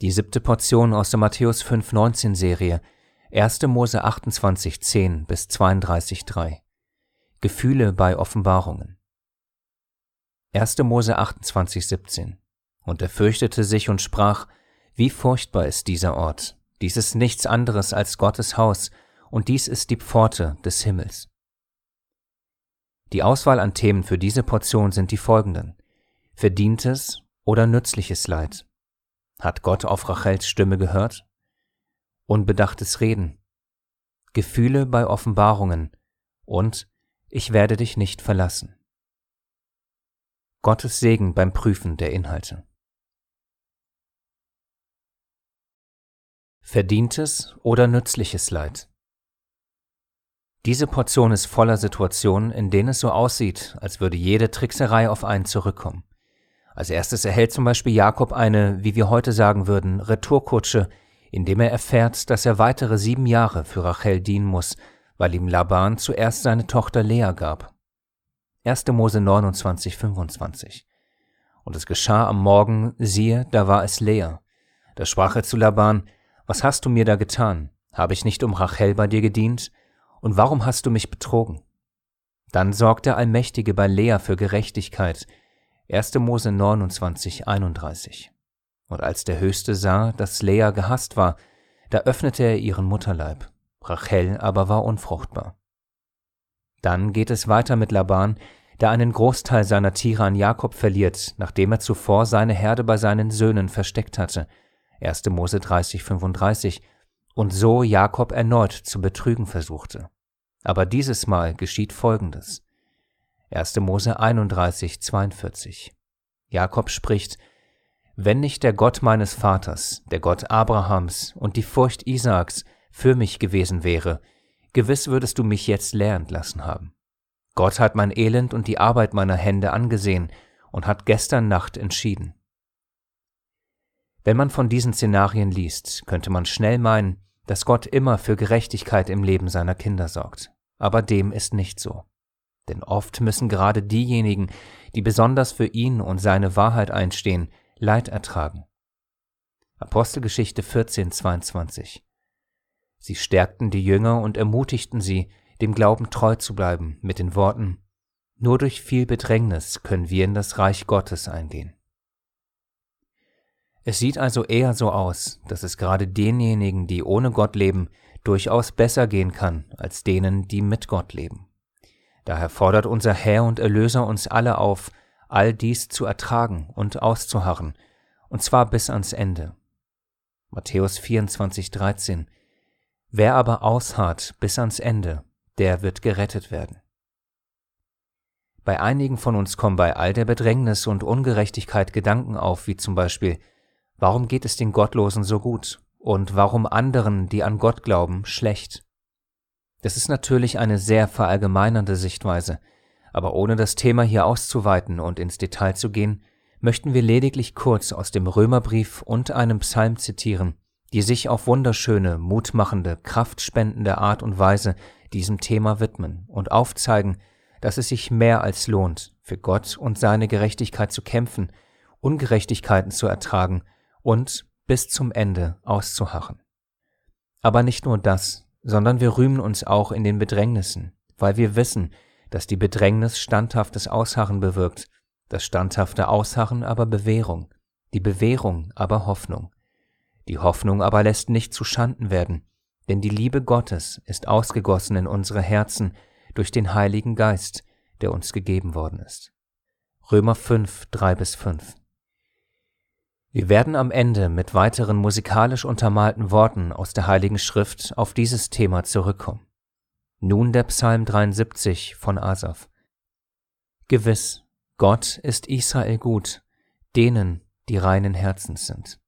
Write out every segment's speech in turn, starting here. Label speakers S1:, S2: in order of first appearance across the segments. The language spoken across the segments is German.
S1: Die siebte Portion aus der Matthäus 5,19 Serie, 1. Mose 28,10 bis 32,3. Gefühle bei Offenbarungen. 1. Mose 28,17. Und er fürchtete sich und sprach, wie furchtbar ist dieser Ort. Dies ist nichts anderes als Gottes Haus, und dies ist die Pforte des Himmels. Die Auswahl an Themen für diese Portion sind die folgenden. Verdientes oder nützliches Leid? Hat Gott auf Rachels Stimme gehört? Unbedachtes Reden. Gefühle bei Offenbarungen und ich werde dich nicht verlassen. Gottes Segen beim Prüfen der Inhalte. Verdientes oder nützliches Leid. Diese Portion ist voller Situationen, in denen es so aussieht, als würde jede Trickserei auf einen zurückkommen. Als erstes erhält zum Beispiel Jakob eine, wie wir heute sagen würden, Retourkutsche, indem er erfährt, dass er weitere sieben Jahre für Rachel dienen muss, weil ihm Laban zuerst seine Tochter Lea gab. 1. Mose 29, 25. Und es geschah am Morgen, siehe, da war es Lea. Da sprach er zu Laban, Was hast du mir da getan? Habe ich nicht um Rachel bei dir gedient? Und warum hast du mich betrogen? Dann sorgt der Allmächtige bei Lea für Gerechtigkeit. 1. Mose 29, 31. Und als der Höchste sah, dass Lea gehasst war, da öffnete er ihren Mutterleib. Rachel aber war unfruchtbar. Dann geht es weiter mit Laban, der einen Großteil seiner Tiere an Jakob verliert, nachdem er zuvor seine Herde bei seinen Söhnen versteckt hatte. 1. Mose 30, 35, und so Jakob erneut zu betrügen versuchte. Aber dieses Mal geschieht Folgendes. 1. Mose 31, 42. Jakob spricht, Wenn nicht der Gott meines Vaters, der Gott Abrahams und die Furcht Isaaks für mich gewesen wäre, gewiss würdest du mich jetzt leer lassen haben. Gott hat mein Elend und die Arbeit meiner Hände angesehen und hat gestern Nacht entschieden. Wenn man von diesen Szenarien liest, könnte man schnell meinen, dass Gott immer für Gerechtigkeit im Leben seiner Kinder sorgt. Aber dem ist nicht so. Denn oft müssen gerade diejenigen, die besonders für ihn und seine Wahrheit einstehen, Leid ertragen. Apostelgeschichte 14, 22. Sie stärkten die Jünger und ermutigten sie, dem Glauben treu zu bleiben, mit den Worten, nur durch viel Bedrängnis können wir in das Reich Gottes eingehen. Es sieht also eher so aus, dass es gerade denjenigen, die ohne Gott leben, durchaus besser gehen kann als denen, die mit Gott leben. Daher fordert unser Herr und Erlöser uns alle auf, all dies zu ertragen und auszuharren, und zwar bis ans Ende. Matthäus 24, 13 Wer aber ausharrt bis ans Ende, der wird gerettet werden. Bei einigen von uns kommen bei all der Bedrängnis und Ungerechtigkeit Gedanken auf, wie zum Beispiel, warum geht es den Gottlosen so gut und warum anderen, die an Gott glauben, schlecht? Das ist natürlich eine sehr verallgemeinernde Sichtweise, aber ohne das Thema hier auszuweiten und ins Detail zu gehen, möchten wir lediglich kurz aus dem Römerbrief und einem Psalm zitieren, die sich auf wunderschöne, mutmachende, kraftspendende Art und Weise diesem Thema widmen und aufzeigen, dass es sich mehr als lohnt, für Gott und seine Gerechtigkeit zu kämpfen, Ungerechtigkeiten zu ertragen und bis zum Ende auszuharren. Aber nicht nur das, sondern wir rühmen uns auch in den Bedrängnissen, weil wir wissen, dass die Bedrängnis standhaftes Ausharren bewirkt, das standhafte Ausharren aber Bewährung, die Bewährung aber Hoffnung. Die Hoffnung aber lässt nicht zu Schanden werden, denn die Liebe Gottes ist ausgegossen in unsere Herzen durch den Heiligen Geist, der uns gegeben worden ist. Römer 5, 3 bis 5. Wir werden am Ende mit weiteren musikalisch untermalten Worten aus der Heiligen Schrift auf dieses Thema zurückkommen. Nun der Psalm 73 von Asaf. Gewiss, Gott ist Israel gut, denen, die reinen Herzens sind.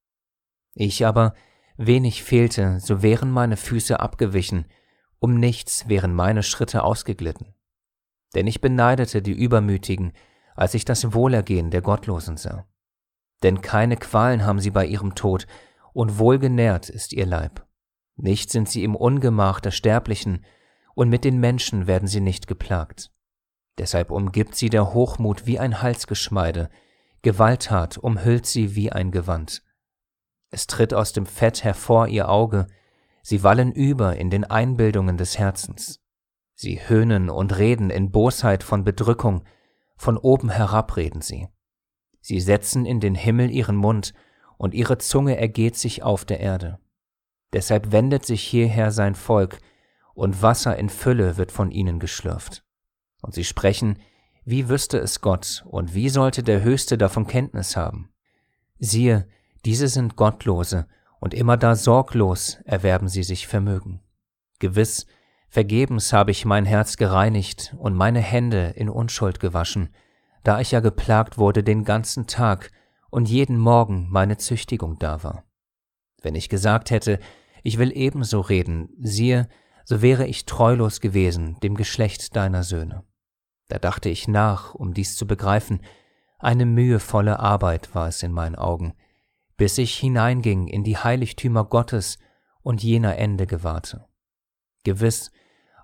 S1: Ich aber, wenig fehlte, so wären meine Füße abgewichen, um nichts wären meine Schritte ausgeglitten. Denn ich beneidete die Übermütigen, als ich das Wohlergehen der Gottlosen sah. Denn keine Qualen haben sie bei ihrem Tod, und wohlgenährt ist ihr Leib. Nicht sind sie im Ungemach der Sterblichen, und mit den Menschen werden sie nicht geplagt. Deshalb umgibt sie der Hochmut wie ein Halsgeschmeide, Gewalttat umhüllt sie wie ein Gewand. es tritt aus dem Fett hervor ihr Auge, sie wallen über in den Einbildungen des Herzens. Sie höhnen und reden in Bosheit von Bedrückung, von oben herab reden sie. Sie setzen in den Himmel ihren Mund, und ihre Zunge ergeht sich auf der Erde. Deshalb wendet sich hierher sein Volk, und Wasser in Fülle wird von ihnen geschlürft. Und sie sprechen, wie wüsste es Gott, und wie sollte der Höchste davon Kenntnis haben? Siehe, diese sind Gottlose, und immer da sorglos erwerben sie sich Vermögen. Gewiss, vergebens habe ich mein Herz gereinigt und meine Hände in Unschuld gewaschen, da ich ja geplagt wurde den ganzen Tag und jeden Morgen meine Züchtigung da war. Wenn ich gesagt hätte, ich will ebenso reden, siehe, so wäre ich treulos gewesen dem Geschlecht deiner Söhne. Da dachte ich nach, um dies zu begreifen, eine mühevolle Arbeit war es in meinen Augen, bis ich hineinging in die Heiligtümer Gottes und jener Ende gewahrte. Gewiss,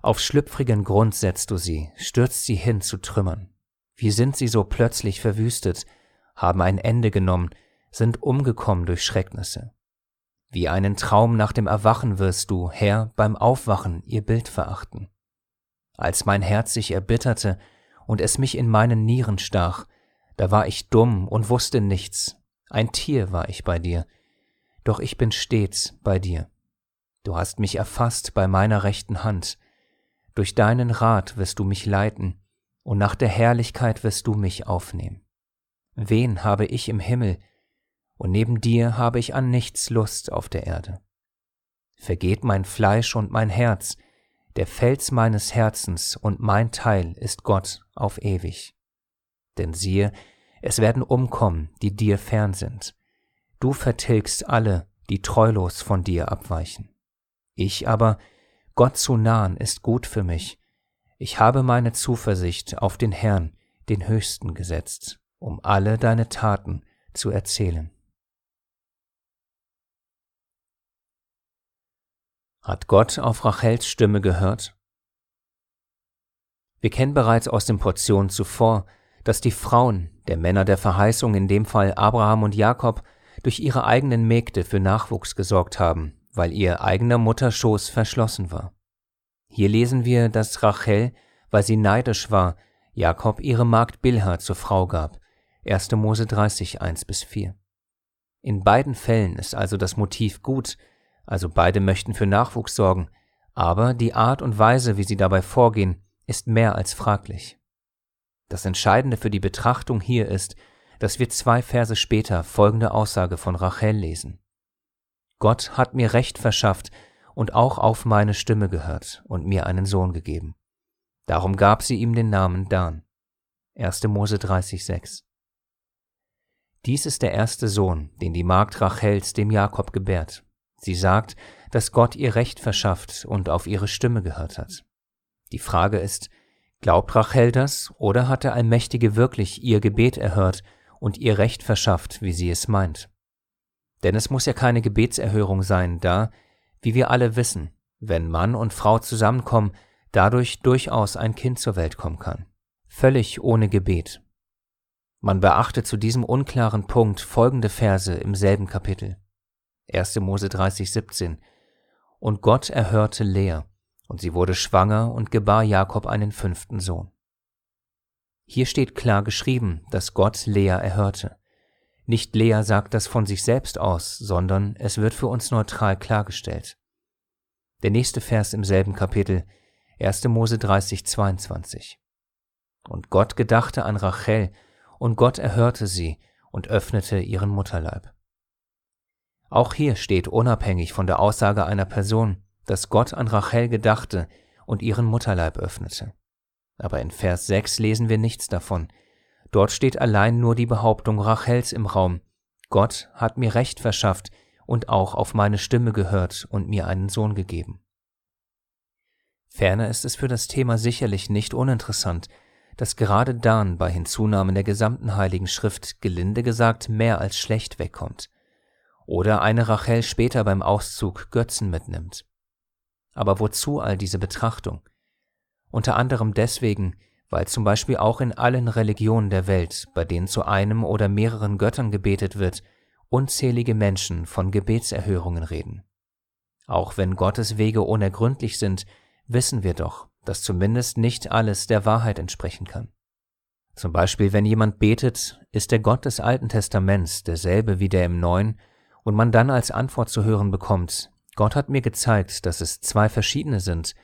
S1: auf schlüpfrigen Grund setzt du sie, stürzt sie hin zu Trümmern. Wie sind sie so plötzlich verwüstet, haben ein Ende genommen, sind umgekommen durch Schrecknisse. Wie einen Traum nach dem Erwachen wirst du, Herr, beim Aufwachen ihr Bild verachten. Als mein Herz sich erbitterte und es mich in meinen Nieren stach, da war ich dumm und wusste nichts, ein Tier war ich bei dir, doch ich bin stets bei dir. Du hast mich erfasst bei meiner rechten Hand, durch deinen Rat wirst du mich leiten, und nach der Herrlichkeit wirst du mich aufnehmen. Wen habe ich im Himmel, und neben dir habe ich an nichts Lust auf der Erde. Vergeht mein Fleisch und mein Herz, der Fels meines Herzens und mein Teil ist Gott auf ewig. Denn siehe, es werden umkommen, die dir fern sind. Du vertilgst alle, die treulos von dir abweichen. Ich aber, Gott zu nahen, ist gut für mich. Ich habe meine Zuversicht auf den Herrn, den Höchsten, gesetzt, um alle deine Taten zu erzählen. Hat Gott auf Rachels Stimme gehört? Wir kennen bereits aus den Portionen zuvor, dass die Frauen, der Männer der Verheißung, in dem Fall Abraham und Jakob, durch ihre eigenen Mägde für Nachwuchs gesorgt haben, weil ihr eigener Mutterschoß verschlossen war. Hier lesen wir, dass Rachel, weil sie neidisch war, Jakob ihre Magd Bilha zur Frau gab. 1. Mose 30, 1 bis 4. In beiden Fällen ist also das Motiv gut, also beide möchten für Nachwuchs sorgen, aber die Art und Weise, wie sie dabei vorgehen, ist mehr als fraglich. Das Entscheidende für die Betrachtung hier ist, dass wir zwei Verse später folgende Aussage von Rachel lesen. Gott hat mir Recht verschafft und auch auf meine Stimme gehört und mir einen Sohn gegeben. Darum gab sie ihm den Namen Dan. 1. Mose 30,6 Dies ist der erste Sohn, den die Magd Rachels dem Jakob gebärt. Sie sagt, dass Gott ihr Recht verschafft und auf ihre Stimme gehört hat. Die Frage ist, Glaubt Rachel das, oder hat der Allmächtige wirklich ihr Gebet erhört und ihr Recht verschafft, wie sie es meint? Denn es muss ja keine Gebetserhörung sein, da, wie wir alle wissen, wenn Mann und Frau zusammenkommen, dadurch durchaus ein Kind zur Welt kommen kann. Völlig ohne Gebet. Man beachte zu diesem unklaren Punkt folgende Verse im selben Kapitel. 1. Mose 30, 17. Und Gott erhörte Lea, und sie wurde schwanger und gebar Jakob einen fünften Sohn. Hier steht klar geschrieben, dass Gott Lea erhörte. Nicht Lea sagt das von sich selbst aus, sondern es wird für uns neutral klargestellt. Der nächste Vers im selben Kapitel, 1. Mose 30, 22. Und Gott gedachte an Rachel, und Gott erhörte sie und öffnete ihren Mutterleib. Auch hier steht unabhängig von der Aussage einer Person, dass Gott an Rachel gedachte und ihren Mutterleib öffnete. Aber in Vers 6 lesen wir nichts davon. Dort steht allein nur die Behauptung Rachels im Raum. Gott hat mir Recht verschafft und auch auf meine Stimme gehört und mir einen Sohn gegeben. Ferner ist es für das Thema sicherlich nicht uninteressant, dass gerade Dan bei Hinzunahmen der gesamten Heiligen Schrift gelinde gesagt mehr als schlecht wegkommt. Oder eine Rachel später beim Auszug Götzen mitnimmt. Aber wozu all diese Betrachtung? Unter anderem deswegen, weil zum Beispiel auch in allen Religionen der Welt, bei denen zu einem oder mehreren Göttern gebetet wird, unzählige Menschen von Gebetserhörungen reden. Auch wenn Gottes Wege unergründlich sind, wissen wir doch, dass zumindest nicht alles der Wahrheit entsprechen kann. Zum Beispiel, wenn jemand betet, ist der Gott des Alten Testaments derselbe wie der im Neuen, und man dann als Antwort zu hören bekommt, Gott hat mir gezeigt, dass es zwei verschiedene sind,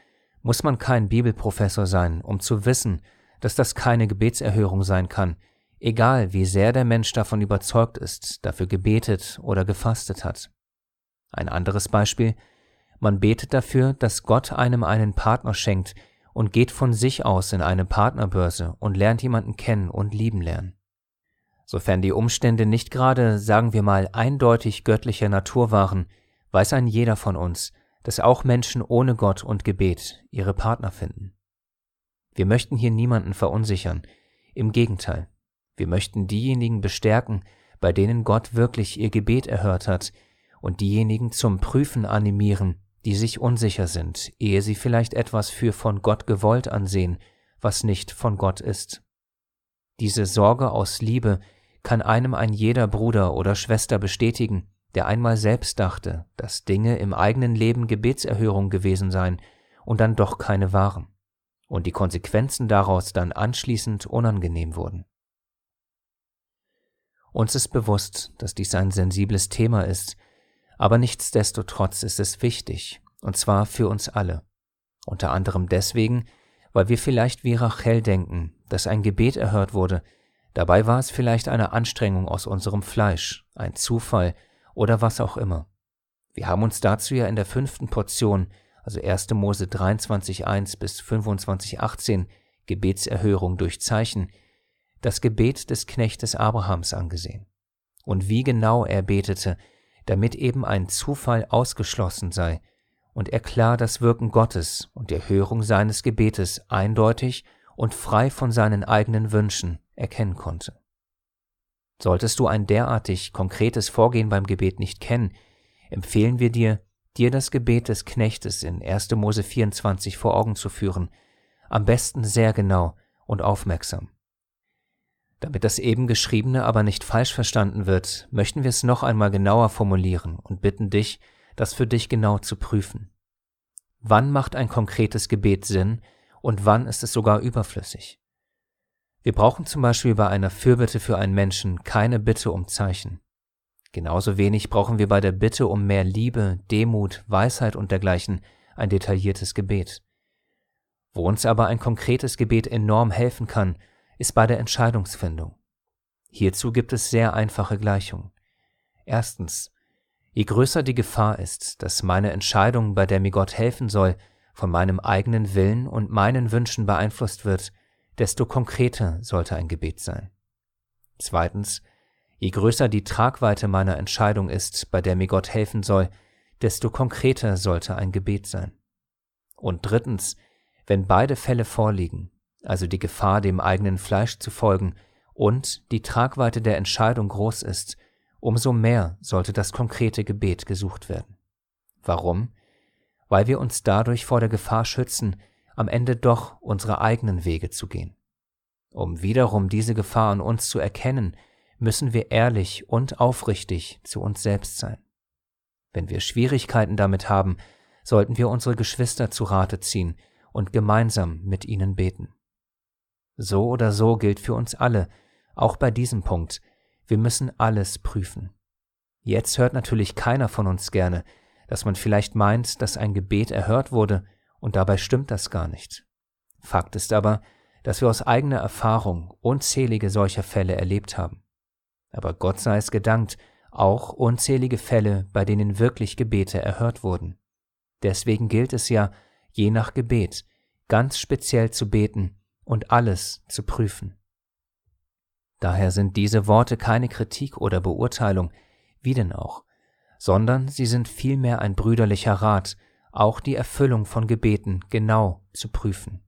S1: muss man kein Bibelprofessor sein, um zu wissen, dass das keine Gebetserhörung sein kann, egal wie sehr der Mensch davon überzeugt ist, dafür gebetet oder gefastet hat. Ein anderes Beispiel, man betet dafür, dass Gott einem einen Partner schenkt und geht von sich aus in eine Partnerbörse und lernt jemanden kennen und lieben lernen. Sofern die Umstände nicht gerade, sagen wir mal, eindeutig göttlicher Natur waren, weiß ein jeder von uns, dass auch Menschen ohne Gott und Gebet ihre Partner finden. Wir möchten hier niemanden verunsichern, im Gegenteil, wir möchten diejenigen bestärken, bei denen Gott wirklich ihr Gebet erhört hat, und diejenigen zum Prüfen animieren, die sich unsicher sind, ehe sie vielleicht etwas für von Gott gewollt ansehen, was nicht von Gott ist. Diese Sorge aus Liebe kann einem ein jeder Bruder oder Schwester bestätigen, der einmal selbst dachte, dass Dinge im eigenen Leben Gebetserhörung gewesen seien und dann doch keine waren, und die Konsequenzen daraus dann anschließend unangenehm wurden. Uns ist bewusst, dass dies ein sensibles Thema ist, aber nichtsdestotrotz ist es wichtig, und zwar für uns alle. Unter anderem deswegen, weil wir vielleicht wie Rachel denken, dass ein Gebet erhört wurde, dabei war es vielleicht eine Anstrengung aus unserem Fleisch, ein Zufall oder was auch immer. Wir haben uns dazu ja in der fünften Portion, also 1. Mose 23.1 bis 25.18, Gebetserhörung durch Zeichen, das Gebet des Knechtes Abrahams angesehen. Und wie genau er betete, damit eben ein Zufall ausgeschlossen sei und er klar das Wirken Gottes und die Erhörung seines Gebetes eindeutig und frei von seinen eigenen Wünschen erkennen konnte. Solltest du ein derartig konkretes Vorgehen beim Gebet nicht kennen, empfehlen wir dir, dir das Gebet des Knechtes in 1. Mose 24 vor Augen zu führen, am besten sehr genau und aufmerksam. Damit das eben Geschriebene aber nicht falsch verstanden wird, möchten wir es noch einmal genauer formulieren und bitten dich, das für dich genau zu prüfen. Wann macht ein konkretes Gebet Sinn und wann ist es sogar überflüssig? Wir brauchen zum Beispiel bei einer Fürbitte für einen Menschen keine Bitte um Zeichen. Genauso wenig brauchen wir bei der Bitte um mehr Liebe, Demut, Weisheit und dergleichen ein detailliertes Gebet. Wo uns aber ein konkretes Gebet enorm helfen kann, ist bei der Entscheidungsfindung. Hierzu gibt es sehr einfache Gleichungen. Erstens, je größer die Gefahr ist, dass meine Entscheidung, bei der mir Gott helfen soll, von meinem eigenen Willen und meinen Wünschen beeinflusst wird, desto konkreter sollte ein Gebet sein. Zweitens, je größer die Tragweite meiner Entscheidung ist, bei der mir Gott helfen soll, desto konkreter sollte ein Gebet sein. Und drittens, wenn beide Fälle vorliegen, also die Gefahr, dem eigenen Fleisch zu folgen, und die Tragweite der Entscheidung groß ist, umso mehr sollte das konkrete Gebet gesucht werden. Warum? Weil wir uns dadurch vor der Gefahr schützen, am Ende doch unsere eigenen Wege zu gehen. Um wiederum diese Gefahr an uns zu erkennen, müssen wir ehrlich und aufrichtig zu uns selbst sein. Wenn wir Schwierigkeiten damit haben, sollten wir unsere Geschwister zu Rate ziehen und gemeinsam mit ihnen beten. So oder so gilt für uns alle, auch bei diesem Punkt, wir müssen alles prüfen. Jetzt hört natürlich keiner von uns gerne, dass man vielleicht meint, dass ein Gebet erhört wurde, und dabei stimmt das gar nicht. Fakt ist aber, dass wir aus eigener Erfahrung unzählige solcher Fälle erlebt haben. Aber Gott sei es gedankt, auch unzählige Fälle, bei denen wirklich Gebete erhört wurden. Deswegen gilt es ja, je nach Gebet, ganz speziell zu beten und alles zu prüfen. Daher sind diese Worte keine Kritik oder Beurteilung, wie denn auch, sondern sie sind vielmehr ein brüderlicher Rat, auch die Erfüllung von Gebeten genau zu prüfen.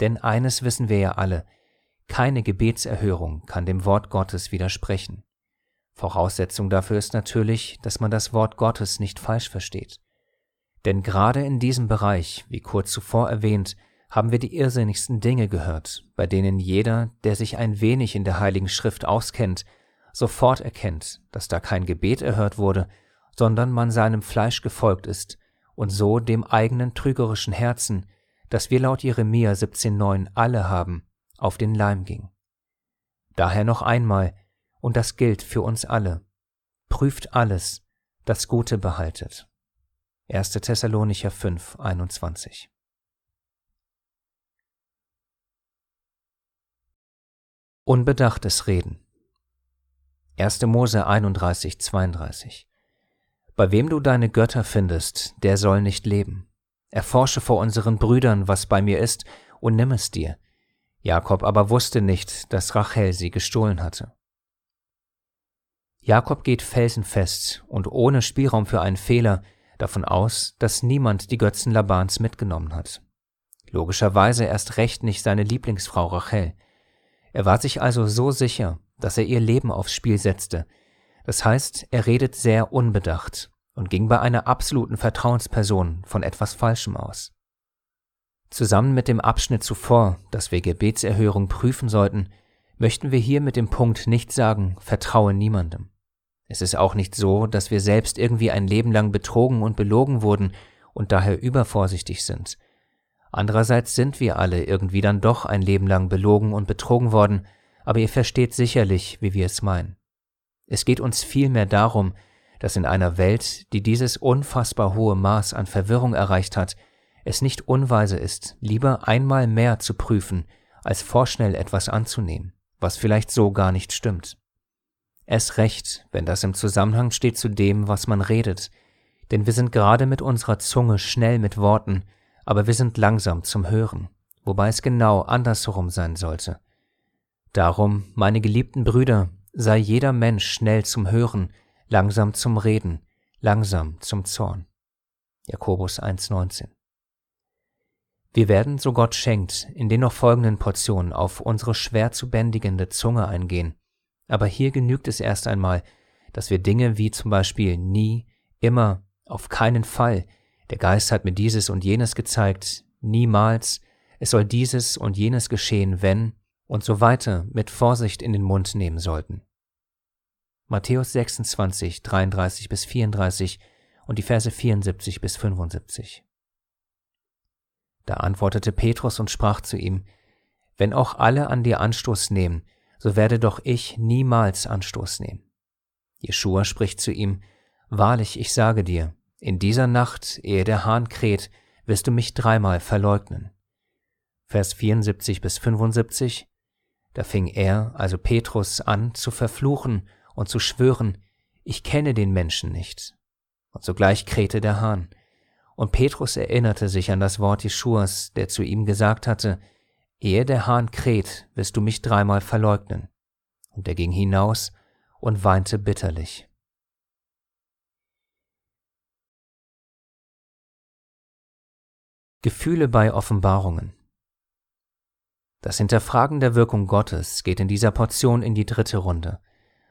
S1: Denn eines wissen wir ja alle, keine Gebetserhörung kann dem Wort Gottes widersprechen. Voraussetzung dafür ist natürlich, dass man das Wort Gottes nicht falsch versteht. Denn gerade in diesem Bereich, wie kurz zuvor erwähnt, haben wir die irrsinnigsten Dinge gehört, bei denen jeder, der sich ein wenig in der Heiligen Schrift auskennt, sofort erkennt, dass da kein Gebet erhört wurde, sondern man seinem Fleisch gefolgt ist und so dem eigenen trügerischen Herzen, das wir laut Jeremia 17,9 alle haben, auf den Leim ging. Daher noch einmal, und das gilt für uns alle, prüft alles, das Gute behaltet. 1. Thessalonicher 5, 21. Unbedachtes Reden 1. Mose 31, 32 Bei wem du deine Götter findest, der soll nicht leben. Erforsche vor unseren Brüdern, was bei mir ist, und nimm es dir. Jakob aber wusste nicht, dass Rachel sie gestohlen hatte. Jakob geht felsenfest und ohne Spielraum für einen Fehler davon aus, dass niemand die Götzen Labans mitgenommen hat. Logischerweise erst recht nicht seine Lieblingsfrau Rachel. Er war sich also so sicher, dass er ihr Leben aufs Spiel setzte. Das heißt, er redet sehr unbedacht und ging bei einer absoluten Vertrauensperson von etwas Falschem aus. Zusammen mit dem Abschnitt zuvor, dass wir Gebetserhörung prüfen sollten, möchten wir hier mit dem Punkt nicht sagen, vertraue niemandem. Es ist auch nicht so, dass wir selbst irgendwie ein Leben lang betrogen und belogen wurden und daher übervorsichtig sind. Andererseits sind wir alle irgendwie dann doch ein Leben lang belogen und betrogen worden, aber ihr versteht sicherlich, wie wir es meinen. Es geht uns vielmehr darum, dass in einer Welt, die dieses unfassbar hohe Maß an Verwirrung erreicht hat, es nicht unweise ist, lieber einmal mehr zu prüfen, als vorschnell etwas anzunehmen, was vielleicht so gar nicht stimmt. Es recht, wenn das im Zusammenhang steht zu dem, was man redet, denn wir sind gerade mit unserer Zunge schnell mit Worten, aber wir sind langsam zum Hören, wobei es genau andersherum sein sollte. Darum, meine geliebten Brüder, sei jeder Mensch schnell zum Hören, langsam zum Reden, langsam zum Zorn. Jakobus 1,19 Wir werden, so Gott schenkt, in den noch folgenden Portionen auf unsere schwer zu bändigende Zunge eingehen, aber hier genügt es erst einmal, dass wir Dinge wie zum Beispiel nie, immer, auf keinen Fall, der Geist hat mir dieses und jenes gezeigt, niemals, es soll dieses und jenes geschehen, wenn, und so weiter mit Vorsicht in den Mund nehmen sollten. Matthäus 26, 33 bis 34 und die Verse 74 bis 75. Da antwortete Petrus und sprach zu ihm, Wenn auch alle an dir Anstoß nehmen, so werde doch ich niemals Anstoß nehmen. Jeschua spricht zu ihm, Wahrlich, ich sage dir, in dieser Nacht, ehe der Hahn kräht, wirst du mich dreimal verleugnen. Vers 74 bis 75 da fing er, also Petrus, an zu verfluchen und zu schwören, ich kenne den Menschen nicht. Und sogleich krähte der Hahn. Und Petrus erinnerte sich an das Wort Jeschuas, der zu ihm gesagt hatte, Ehe der Hahn kräht, wirst du mich dreimal verleugnen. Und er ging hinaus und weinte bitterlich. Gefühle bei Offenbarungen das Hinterfragen der Wirkung Gottes geht in dieser Portion in die dritte Runde.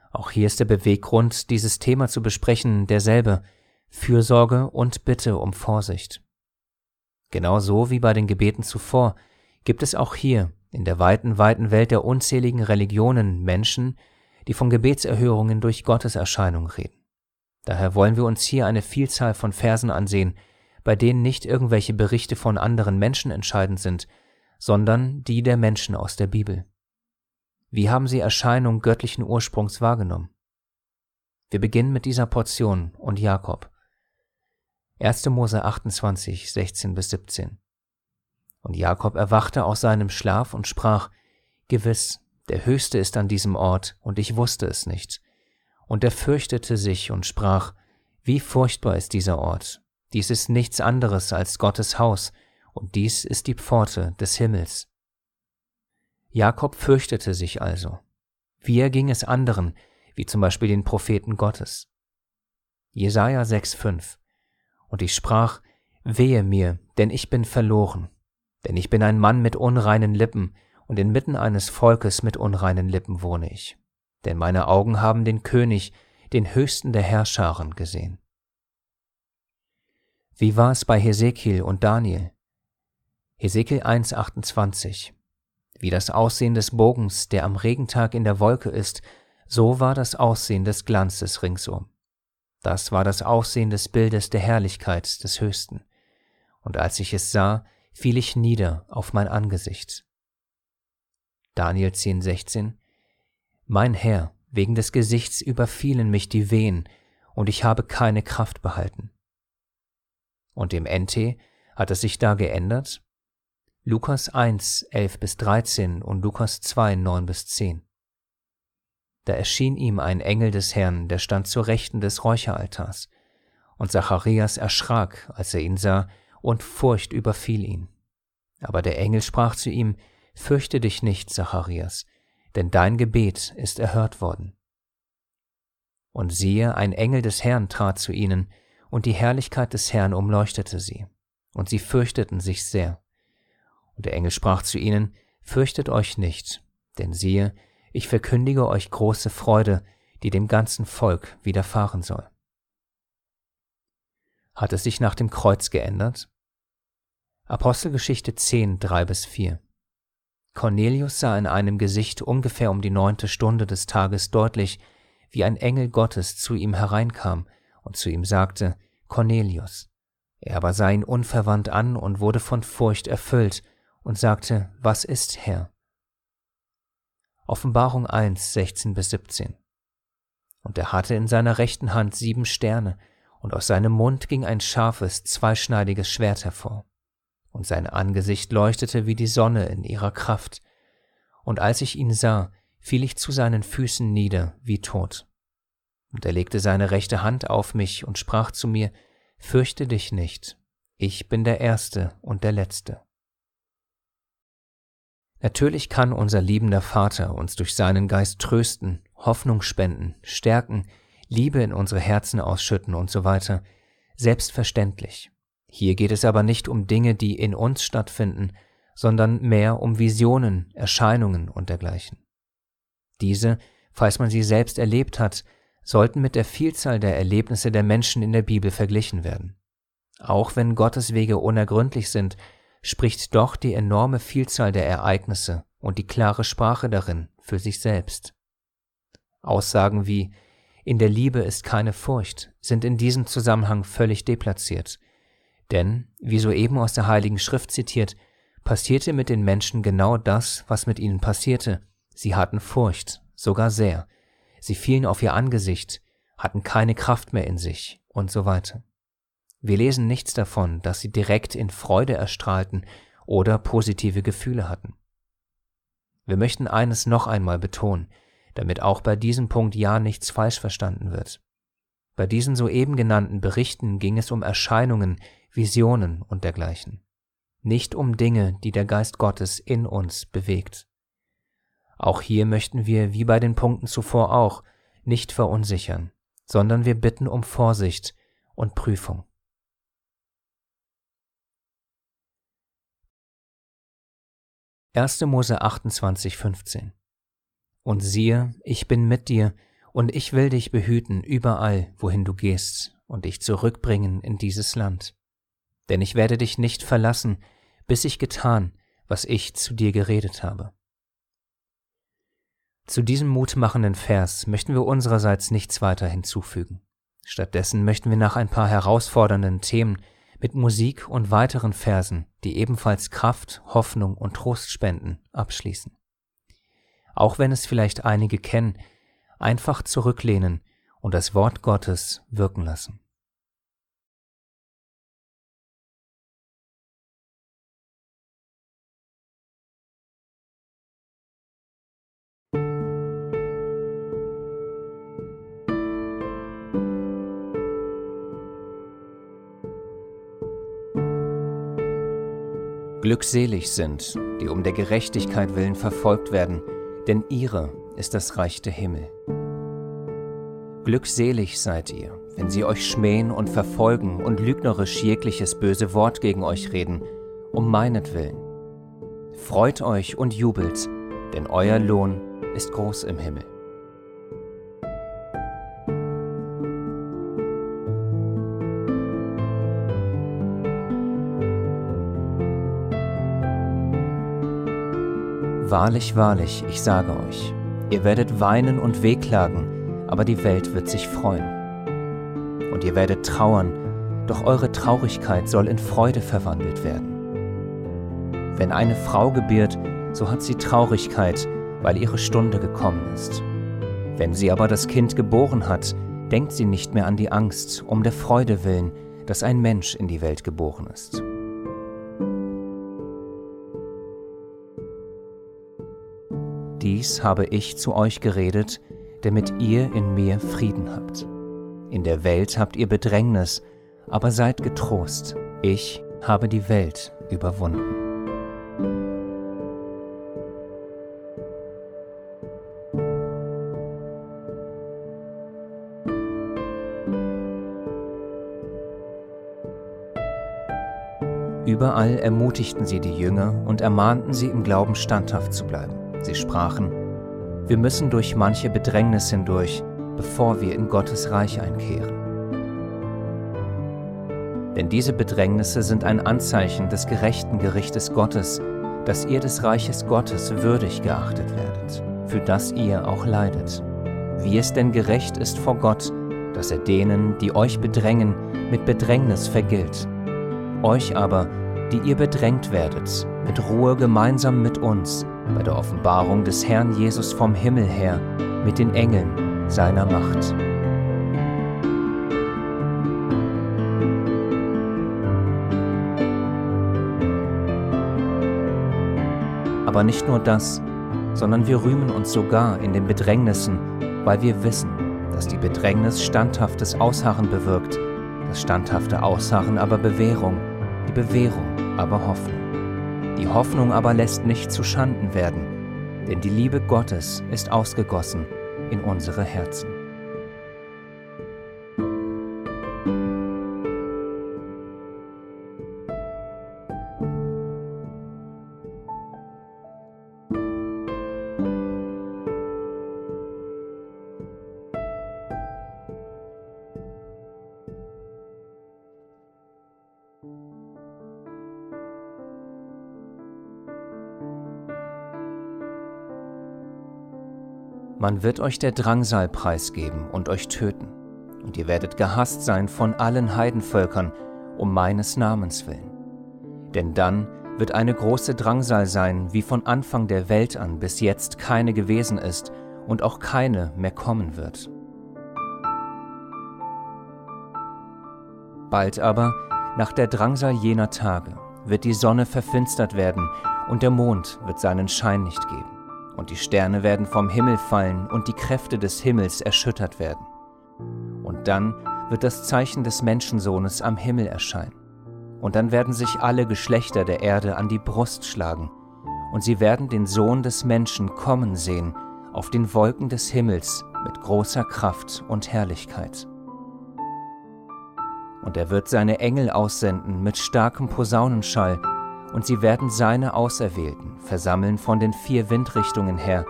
S1: Auch hier ist der Beweggrund, dieses Thema zu besprechen, derselbe Fürsorge und Bitte um Vorsicht. Genauso wie bei den Gebeten zuvor gibt es auch hier in der weiten, weiten Welt der unzähligen Religionen Menschen, die von Gebetserhörungen durch Gotteserscheinung reden. Daher wollen wir uns hier eine Vielzahl von Versen ansehen, bei denen nicht irgendwelche Berichte von anderen Menschen entscheidend sind, sondern die der Menschen aus der Bibel. Wie haben sie Erscheinung göttlichen Ursprungs wahrgenommen? Wir beginnen mit dieser Portion und Jakob. 1. Mose 28, 16 bis 17. Und Jakob erwachte aus seinem Schlaf und sprach, Gewiss, der Höchste ist an diesem Ort, und ich wusste es nicht. Und er fürchtete sich und sprach, Wie furchtbar ist dieser Ort, dies ist nichts anderes als Gottes Haus, und dies ist die Pforte des Himmels. Jakob fürchtete sich also. Wie erging es anderen, wie zum Beispiel den Propheten Gottes? Jesaja 6,5 Und ich sprach, Wehe mir, denn ich bin verloren, denn ich bin ein Mann mit unreinen Lippen, und inmitten eines Volkes mit unreinen Lippen wohne ich. Denn meine Augen haben den König, den höchsten der Herrscharen gesehen. Wie war es bei Hesekiel und Daniel? Hesekiel 1,28 Wie das Aussehen des Bogens, der am Regentag in der Wolke ist, So war das Aussehen des Glanzes ringsum. Das war das Aussehen des Bildes der Herrlichkeit des Höchsten. Und als ich es sah, fiel ich nieder auf mein Angesicht. Daniel 10,16 Mein Herr, wegen des Gesichts überfielen mich die Wehen, und ich habe keine Kraft behalten. Und im NT hat es sich da geändert? Lukas 1, 11 bis 13 und Lukas 2, 9 bis 10. Da erschien ihm ein Engel des Herrn, der stand zur Rechten des Räucheraltars. Und Zacharias erschrak, als er ihn sah, und Furcht überfiel ihn. Aber der Engel sprach zu ihm, Fürchte dich nicht, Zacharias, denn dein Gebet ist erhört worden. Und siehe, ein Engel des Herrn trat zu ihnen, und die Herrlichkeit des Herrn umleuchtete sie, und sie fürchteten sich sehr. Und der Engel sprach zu ihnen, Fürchtet euch nicht, denn siehe, ich verkündige euch große Freude, die dem ganzen Volk widerfahren soll. Hat es sich nach dem Kreuz geändert? Apostelgeschichte 10, 3 bis 4. Cornelius sah in einem Gesicht ungefähr um die neunte Stunde des Tages deutlich, wie ein Engel Gottes zu ihm hereinkam und zu ihm sagte, Cornelius. Er aber sah ihn unverwandt an und wurde von Furcht erfüllt und sagte, Was ist, Herr? Offenbarung 1, 16 bis 17. Und er hatte in seiner rechten Hand sieben Sterne, und aus seinem Mund ging ein scharfes, zweischneidiges Schwert hervor. Und sein Angesicht leuchtete wie die Sonne in ihrer Kraft. Und als ich ihn sah, fiel ich zu seinen Füßen nieder wie tot. Und er legte seine rechte Hand auf mich und sprach zu mir, Fürchte dich nicht, ich bin der Erste und der Letzte. Natürlich kann unser liebender Vater uns durch seinen Geist trösten, Hoffnung spenden, stärken, Liebe in unsere Herzen ausschütten und so weiter. Selbstverständlich. Hier geht es aber nicht um Dinge, die in uns stattfinden, sondern mehr um Visionen, Erscheinungen und dergleichen. Diese, falls man sie selbst erlebt hat, sollten mit der Vielzahl der Erlebnisse der Menschen in der Bibel verglichen werden. Auch wenn Gottes Wege unergründlich sind, spricht doch die enorme Vielzahl der Ereignisse und die klare Sprache darin für sich selbst. Aussagen wie in der Liebe ist keine Furcht sind in diesem Zusammenhang völlig deplatziert, denn, wie soeben aus der Heiligen Schrift zitiert, passierte mit den Menschen genau das, was mit ihnen passierte. Sie hatten Furcht, sogar sehr. Sie fielen auf ihr Angesicht, hatten keine Kraft mehr in sich und so weiter. Wir lesen nichts davon, dass sie direkt in Freude erstrahlten oder positive Gefühle hatten. Wir möchten eines noch einmal betonen, damit auch bei diesem Punkt ja nichts falsch verstanden wird. Bei diesen soeben genannten Berichten ging es um Erscheinungen, Visionen und dergleichen, nicht um Dinge, die der Geist Gottes in uns bewegt. Auch hier möchten wir, wie bei den Punkten zuvor auch, nicht verunsichern, sondern wir bitten um Vorsicht und Prüfung. 1. Mose 28, 15. Und siehe, ich bin mit dir, und ich will dich behüten überall, wohin du gehst, und dich zurückbringen in dieses Land. Denn ich werde dich nicht verlassen, bis ich getan, was ich zu dir geredet habe. Zu diesem mutmachenden Vers möchten wir unsererseits nichts weiter hinzufügen. Stattdessen möchten wir nach ein paar herausfordernden Themen mit Musik und weiteren Versen, die ebenfalls Kraft, Hoffnung und Trost spenden, abschließen. Auch wenn es vielleicht einige kennen, einfach zurücklehnen und das Wort Gottes wirken lassen. Glückselig sind, die um der Gerechtigkeit willen verfolgt werden, denn ihre ist das Reich der Himmel. Glückselig seid ihr, wenn sie euch schmähen und verfolgen und lügnerisch jegliches böse Wort gegen euch reden, um meinetwillen. Freut euch und jubelt, denn euer Lohn ist groß im Himmel. Wahrlich, wahrlich, ich sage euch, Ihr werdet weinen und wehklagen, aber die Welt wird sich freuen. Und ihr werdet trauern, doch eure Traurigkeit soll in Freude verwandelt werden. Wenn eine Frau gebiert, so hat sie Traurigkeit, weil ihre Stunde gekommen ist. Wenn sie aber das Kind geboren hat, denkt sie nicht mehr an die Angst, um der Freude willen, dass ein Mensch in die Welt geboren ist. Dies habe ich zu euch geredet, damit ihr in mir Frieden habt. In der Welt habt ihr Bedrängnis, aber seid getrost, ich habe die Welt überwunden. Überall ermutigten sie die Jünger und ermahnten sie im Glauben standhaft zu bleiben. Sie sprachen, wir müssen durch manche Bedrängnis hindurch, bevor wir in Gottes Reich einkehren. Denn diese Bedrängnisse sind ein Anzeichen des gerechten Gerichtes Gottes, dass ihr des Reiches Gottes würdig geachtet werdet, für das ihr auch leidet. Wie es denn gerecht ist vor Gott, dass er denen, die euch bedrängen, mit Bedrängnis vergilt euch aber, die ihr bedrängt werdet, mit Ruhe gemeinsam mit uns bei der Offenbarung des Herrn Jesus vom Himmel her mit den Engeln seiner Macht. Aber nicht nur das, sondern wir rühmen uns sogar in den Bedrängnissen, weil wir wissen, dass die Bedrängnis standhaftes Ausharren bewirkt, das standhafte Ausharren aber Bewährung, die Bewährung aber Hoffnung. Die Hoffnung aber lässt nicht zu Schanden werden, denn die Liebe Gottes ist ausgegossen in unsere Herzen. Man wird euch der Drangsal preisgeben und euch töten, und ihr werdet gehasst sein von allen Heidenvölkern um meines Namens willen. Denn dann wird eine große Drangsal sein, wie von Anfang der Welt an bis jetzt keine gewesen ist und auch keine mehr kommen wird. Bald aber, nach der Drangsal jener Tage, wird die Sonne verfinstert werden und der Mond wird seinen Schein nicht geben und die Sterne werden vom Himmel fallen und die Kräfte des Himmels erschüttert werden. Und dann wird das Zeichen des Menschensohnes am Himmel erscheinen. Und dann werden sich alle Geschlechter der Erde an die Brust schlagen, und sie werden den Sohn des Menschen kommen sehen auf den Wolken des Himmels mit großer Kraft und Herrlichkeit. Und er wird seine Engel aussenden mit starkem Posaunenschall, und sie werden seine Auserwählten versammeln von den vier Windrichtungen her,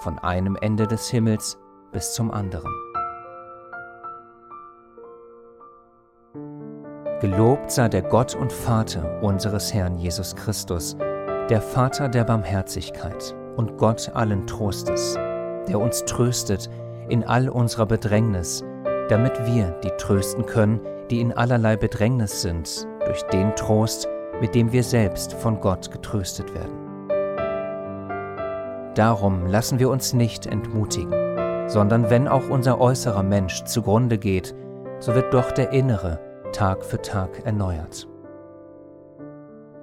S1: von einem Ende des Himmels bis zum anderen. Gelobt sei der Gott und Vater unseres Herrn Jesus Christus, der Vater der Barmherzigkeit und Gott allen Trostes, der uns tröstet in all unserer Bedrängnis, damit wir die trösten können, die in allerlei Bedrängnis sind, durch den Trost, mit dem wir selbst von Gott getröstet werden. Darum lassen wir uns nicht entmutigen, sondern wenn auch unser äußerer Mensch zugrunde geht, so wird doch der innere Tag für Tag erneuert.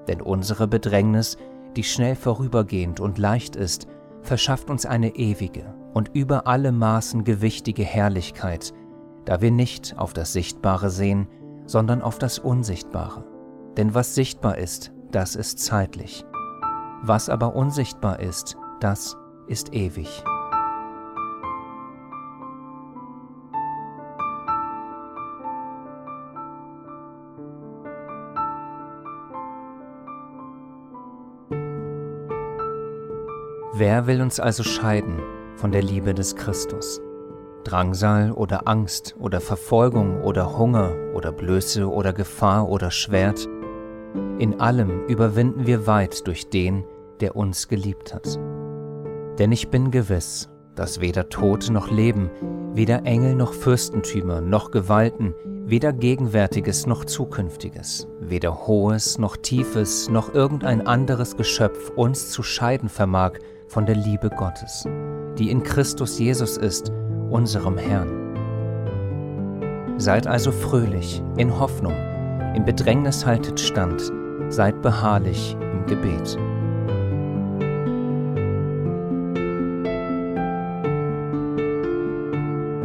S1: Denn unsere Bedrängnis, die schnell vorübergehend und leicht ist, verschafft uns eine ewige und über alle Maßen gewichtige Herrlichkeit, da wir nicht auf das Sichtbare sehen, sondern auf das Unsichtbare. Denn was sichtbar ist, das ist zeitlich. Was aber unsichtbar ist, das ist ewig. Wer will uns also scheiden von der Liebe des Christus? Drangsal oder Angst oder Verfolgung oder Hunger oder Blöße oder Gefahr oder Schwert? In allem überwinden wir weit durch den, der uns geliebt hat. Denn ich bin gewiss, dass weder Tod noch Leben, weder Engel noch Fürstentümer noch Gewalten, weder Gegenwärtiges noch Zukünftiges, weder Hohes noch Tiefes noch irgendein anderes Geschöpf uns zu scheiden vermag von der Liebe Gottes, die in Christus Jesus ist, unserem Herrn. Seid also fröhlich, in Hoffnung, im Bedrängnis haltet stand, seid beharrlich im Gebet.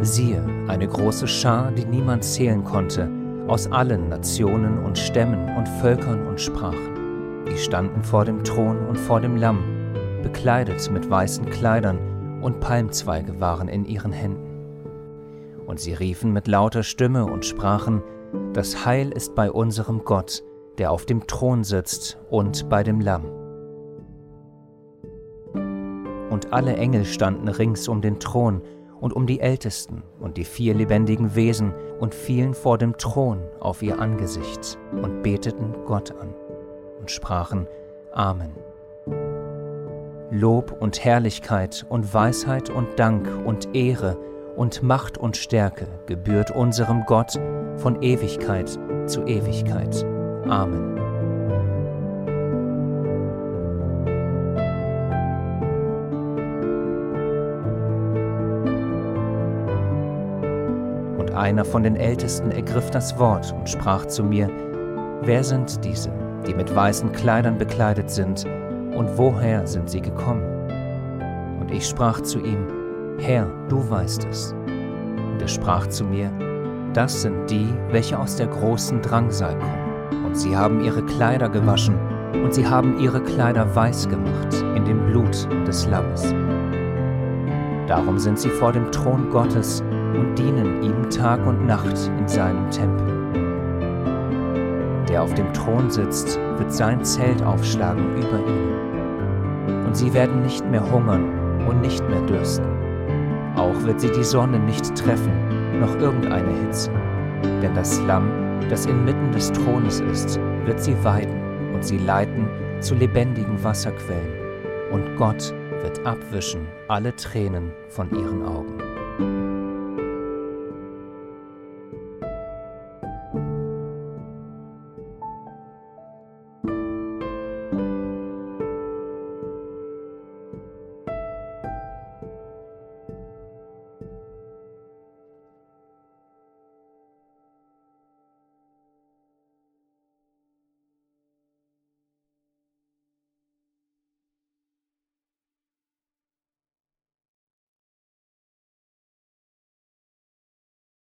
S1: Siehe, eine große Schar, die niemand zählen konnte, aus allen Nationen und Stämmen und Völkern und Sprachen. Die standen vor dem Thron und vor dem Lamm, bekleidet mit weißen Kleidern, und Palmzweige waren in ihren Händen. Und sie riefen mit lauter Stimme und sprachen, Das Heil ist bei unserem Gott, der auf dem Thron sitzt, und bei dem Lamm. Und alle Engel standen rings um den Thron und um die Ältesten und die vier lebendigen Wesen und fielen vor dem Thron auf ihr Angesicht und beteten Gott an und sprachen Amen. Lob und Herrlichkeit und Weisheit und Dank und Ehre und Macht und Stärke gebührt unserem Gott von Ewigkeit zu Ewigkeit. Amen. einer von den Ältesten ergriff das Wort und sprach zu mir, Wer sind diese, die mit weißen Kleidern bekleidet sind, und woher sind sie gekommen? Und ich sprach zu ihm, Herr, du weißt es. Und er sprach zu mir, Das sind die, welche aus der großen Drangsal kommen, und sie haben ihre Kleider gewaschen, und sie haben ihre Kleider weiß gemacht in dem Blut des Lammes. Darum sind sie vor dem Thron Gottes und dienen ihm Tag und Nacht in seinem Tempel. Der auf dem Thron sitzt, wird sein Zelt aufschlagen über ihnen. Und sie werden nicht mehr hungern und nicht mehr dürsten. Auch wird sie die Sonne nicht treffen, noch irgendeine Hitze. Denn das Lamm, das inmitten des Thrones ist, wird sie weiden und sie leiten zu lebendigen Wasserquellen. Und Gott wird abwischen alle Tränen von ihren Augen.